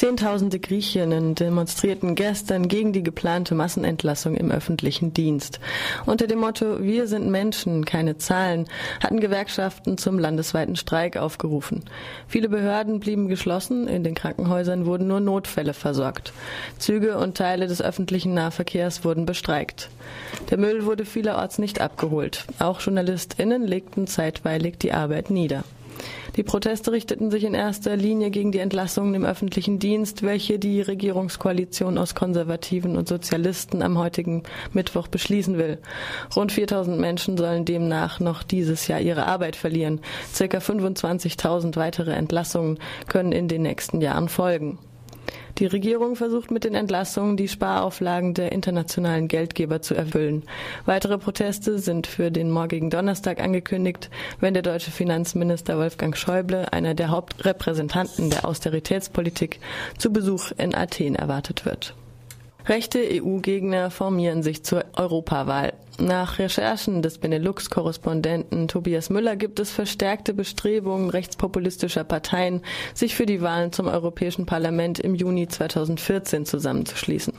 Zehntausende Griechinnen demonstrierten gestern gegen die geplante Massenentlassung im öffentlichen Dienst. Unter dem Motto Wir sind Menschen, keine Zahlen hatten Gewerkschaften zum landesweiten Streik aufgerufen. Viele Behörden blieben geschlossen, in den Krankenhäusern wurden nur Notfälle versorgt. Züge und Teile des öffentlichen Nahverkehrs wurden bestreikt. Der Müll wurde vielerorts nicht abgeholt. Auch JournalistInnen legten zeitweilig die Arbeit nieder. Die Proteste richteten sich in erster Linie gegen die Entlassungen im öffentlichen Dienst, welche die Regierungskoalition aus Konservativen und Sozialisten am heutigen Mittwoch beschließen will. Rund 4000 Menschen sollen demnach noch dieses Jahr ihre Arbeit verlieren. Circa 25.000 weitere Entlassungen können in den nächsten Jahren folgen. Die Regierung versucht mit den Entlassungen die Sparauflagen der internationalen Geldgeber zu erfüllen. Weitere Proteste sind für den morgigen Donnerstag angekündigt, wenn der deutsche Finanzminister Wolfgang Schäuble, einer der Hauptrepräsentanten der Austeritätspolitik, zu Besuch in Athen erwartet wird. Rechte EU-Gegner formieren sich zur Europawahl. Nach Recherchen des Benelux-Korrespondenten Tobias Müller gibt es verstärkte Bestrebungen rechtspopulistischer Parteien, sich für die Wahlen zum Europäischen Parlament im Juni 2014 zusammenzuschließen.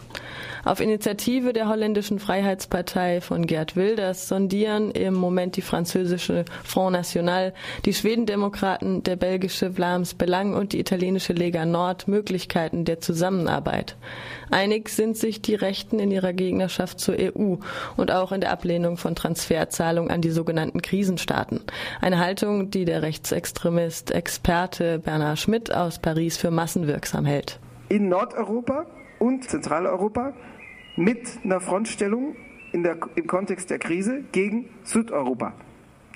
Auf Initiative der holländischen Freiheitspartei von Gerd Wilders sondieren im Moment die französische Front National, die Schwedendemokraten, der belgische Vlaams Belang und die italienische Lega Nord Möglichkeiten der Zusammenarbeit. Einig sind sich die Rechten in ihrer Gegnerschaft zur EU und auch in der Ablehnung von Transferzahlungen an die sogenannten Krisenstaaten. Eine Haltung, die der Rechtsextremist Experte Bernhard Schmidt aus Paris für massenwirksam hält. In Nordeuropa und Zentraleuropa mit einer Frontstellung der, im Kontext der Krise gegen Südeuropa.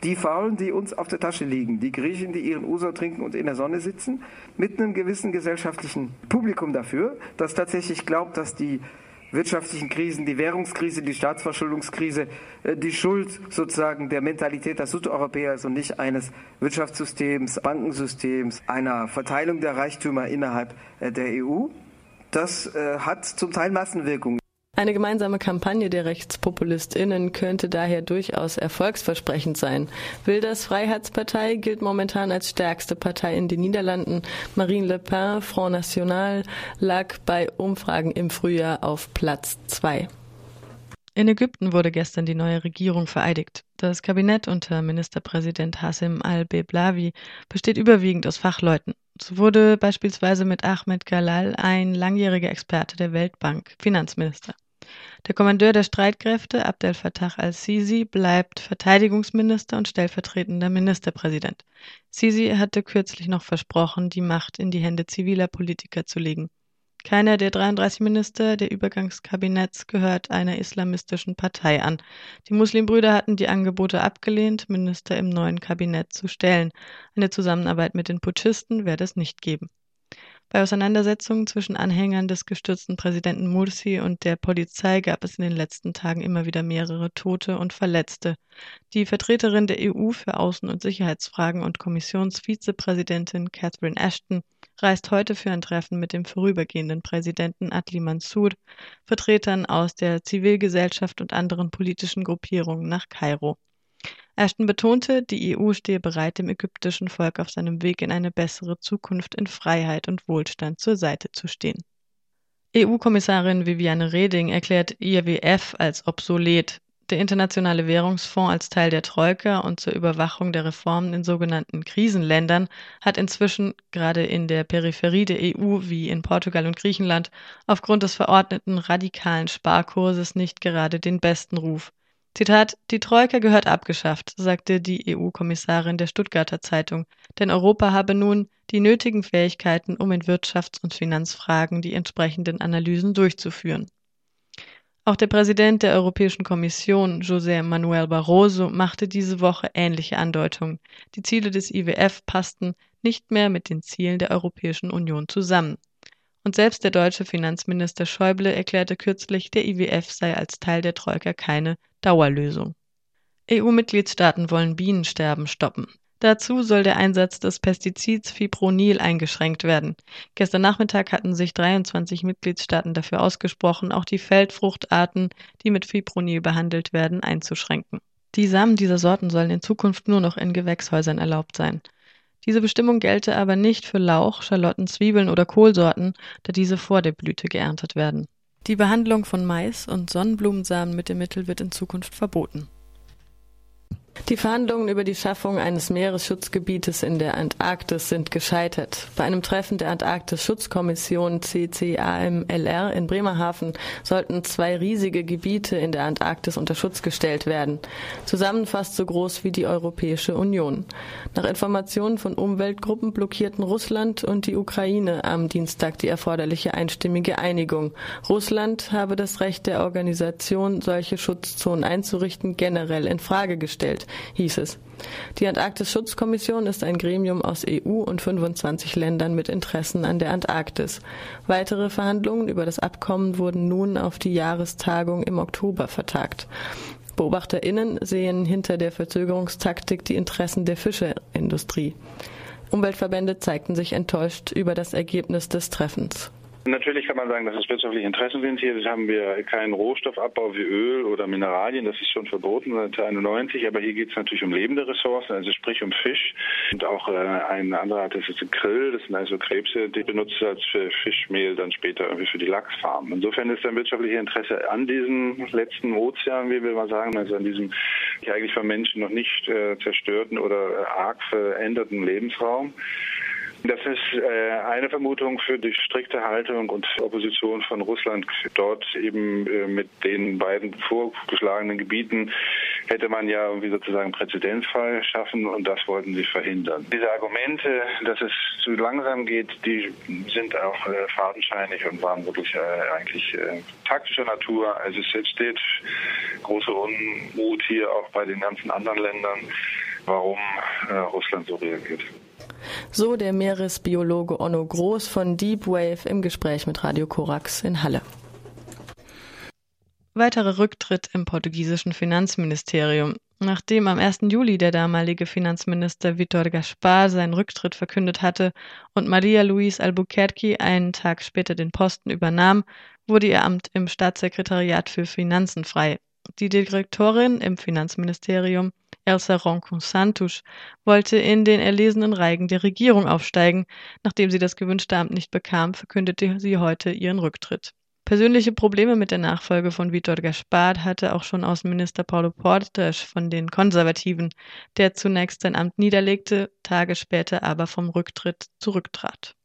Die Faulen, die uns auf der Tasche liegen, die Griechen, die ihren Uso trinken und in der Sonne sitzen, mit einem gewissen gesellschaftlichen Publikum dafür, das tatsächlich glaubt, dass die wirtschaftlichen Krisen, die Währungskrise, die Staatsverschuldungskrise, äh, die Schuld sozusagen der Mentalität der Südeuropäer ist und nicht eines Wirtschaftssystems, Bankensystems, einer Verteilung der Reichtümer innerhalb äh, der EU. Das äh, hat zum Teil Massenwirkung. Eine gemeinsame Kampagne der RechtspopulistInnen könnte daher durchaus erfolgsversprechend sein. Wilders Freiheitspartei gilt momentan als stärkste Partei in den Niederlanden. Marine Le Pen, Front National, lag bei Umfragen im Frühjahr auf Platz zwei. In Ägypten wurde gestern die neue Regierung vereidigt. Das Kabinett unter Ministerpräsident Hassim al-Beblavi besteht überwiegend aus Fachleuten. So wurde beispielsweise mit Ahmed Galal ein langjähriger Experte der Weltbank Finanzminister. Der Kommandeur der Streitkräfte, Abdel Fattah al-Sisi, bleibt Verteidigungsminister und stellvertretender Ministerpräsident. Sisi hatte kürzlich noch versprochen, die Macht in die Hände ziviler Politiker zu legen. Keiner der 33 Minister der Übergangskabinetts gehört einer islamistischen Partei an. Die Muslimbrüder hatten die Angebote abgelehnt, Minister im neuen Kabinett zu stellen. Eine Zusammenarbeit mit den Putschisten werde es nicht geben. Bei Auseinandersetzungen zwischen Anhängern des gestürzten Präsidenten Mursi und der Polizei gab es in den letzten Tagen immer wieder mehrere Tote und Verletzte. Die Vertreterin der EU für Außen- und Sicherheitsfragen und Kommissionsvizepräsidentin Catherine Ashton reist heute für ein Treffen mit dem vorübergehenden Präsidenten Adli Mansour, Vertretern aus der Zivilgesellschaft und anderen politischen Gruppierungen nach Kairo. Ashton betonte, die EU stehe bereit, dem ägyptischen Volk auf seinem Weg in eine bessere Zukunft in Freiheit und Wohlstand zur Seite zu stehen. EU-Kommissarin Viviane Reding erklärt IWF als obsolet, der Internationale Währungsfonds als Teil der Troika und zur Überwachung der Reformen in sogenannten Krisenländern hat inzwischen gerade in der Peripherie der EU wie in Portugal und Griechenland aufgrund des verordneten radikalen Sparkurses nicht gerade den besten Ruf. Zitat: Die Troika gehört abgeschafft, sagte die EU-Kommissarin der Stuttgarter Zeitung, denn Europa habe nun die nötigen Fähigkeiten, um in Wirtschafts- und Finanzfragen die entsprechenden Analysen durchzuführen. Auch der Präsident der Europäischen Kommission, José Manuel Barroso, machte diese Woche ähnliche Andeutungen. Die Ziele des IWF passten nicht mehr mit den Zielen der Europäischen Union zusammen. Und selbst der deutsche Finanzminister Schäuble erklärte kürzlich, der IWF sei als Teil der Troika keine Dauerlösung. EU-Mitgliedstaaten wollen Bienensterben stoppen. Dazu soll der Einsatz des Pestizids Fipronil eingeschränkt werden. Gestern Nachmittag hatten sich 23 Mitgliedstaaten dafür ausgesprochen, auch die Feldfruchtarten, die mit Fipronil behandelt werden, einzuschränken. Die Samen dieser Sorten sollen in Zukunft nur noch in Gewächshäusern erlaubt sein. Diese Bestimmung gelte aber nicht für Lauch, Schalotten, Zwiebeln oder Kohlsorten, da diese vor der Blüte geerntet werden. Die Behandlung von Mais und Sonnenblumensamen mit dem Mittel wird in Zukunft verboten. Die Verhandlungen über die Schaffung eines Meeresschutzgebietes in der Antarktis sind gescheitert. Bei einem Treffen der Antarktis-Schutzkommission CCAMLR in Bremerhaven sollten zwei riesige Gebiete in der Antarktis unter Schutz gestellt werden, zusammen fast so groß wie die Europäische Union. Nach Informationen von Umweltgruppen blockierten Russland und die Ukraine am Dienstag die erforderliche einstimmige Einigung. Russland habe das Recht der Organisation, solche Schutzzonen einzurichten, generell in Frage gestellt hieß es. Die Antarktis-Schutzkommission ist ein Gremium aus EU und 25 Ländern mit Interessen an der Antarktis. Weitere Verhandlungen über das Abkommen wurden nun auf die Jahrestagung im Oktober vertagt. BeobachterInnen sehen hinter der Verzögerungstaktik die Interessen der Fischerindustrie. Umweltverbände zeigten sich enttäuscht über das Ergebnis des Treffens. Natürlich kann man sagen, dass es wirtschaftliche Interessen sind. Hier haben wir keinen Rohstoffabbau wie Öl oder Mineralien. Das ist schon verboten seit 1991. Aber hier geht es natürlich um lebende Ressourcen, also sprich um Fisch. Und auch äh, ein anderer Art, ist ein Krill. Das sind also Krebse, die benutzt als für Fischmehl dann später irgendwie für die Lachsfarmen. Insofern ist ein wirtschaftliches Interesse an diesem letzten Ozean, wie wir mal sagen, also an diesem eigentlich von Menschen noch nicht äh, zerstörten oder äh, arg veränderten Lebensraum. Das ist äh, eine Vermutung für die strikte Haltung und Opposition von Russland. Dort eben äh, mit den beiden vorgeschlagenen Gebieten hätte man ja irgendwie sozusagen Präzedenzfall schaffen und das wollten sie verhindern. Diese Argumente, dass es zu langsam geht, die sind auch äh, fadenscheinig und waren wirklich äh, eigentlich äh, taktischer Natur. Also es entsteht große Unmut hier auch bei den ganzen anderen Ländern, warum äh, Russland so reagiert. So der Meeresbiologe Onno Groß von Deep Wave im Gespräch mit Radio Korax in Halle. Weiterer Rücktritt im portugiesischen Finanzministerium. Nachdem am 1. Juli der damalige Finanzminister Vitor Gaspar seinen Rücktritt verkündet hatte und Maria Luis Albuquerque einen Tag später den Posten übernahm, wurde ihr Amt im Staatssekretariat für Finanzen frei. Die Direktorin im Finanzministerium Elsa Roncon Santos wollte in den erlesenen Reigen der Regierung aufsteigen. Nachdem sie das gewünschte Amt nicht bekam, verkündete sie heute ihren Rücktritt. Persönliche Probleme mit der Nachfolge von Vitor Gaspard hatte auch schon Außenminister Paulo Portas von den Konservativen, der zunächst sein Amt niederlegte, Tage später aber vom Rücktritt zurücktrat.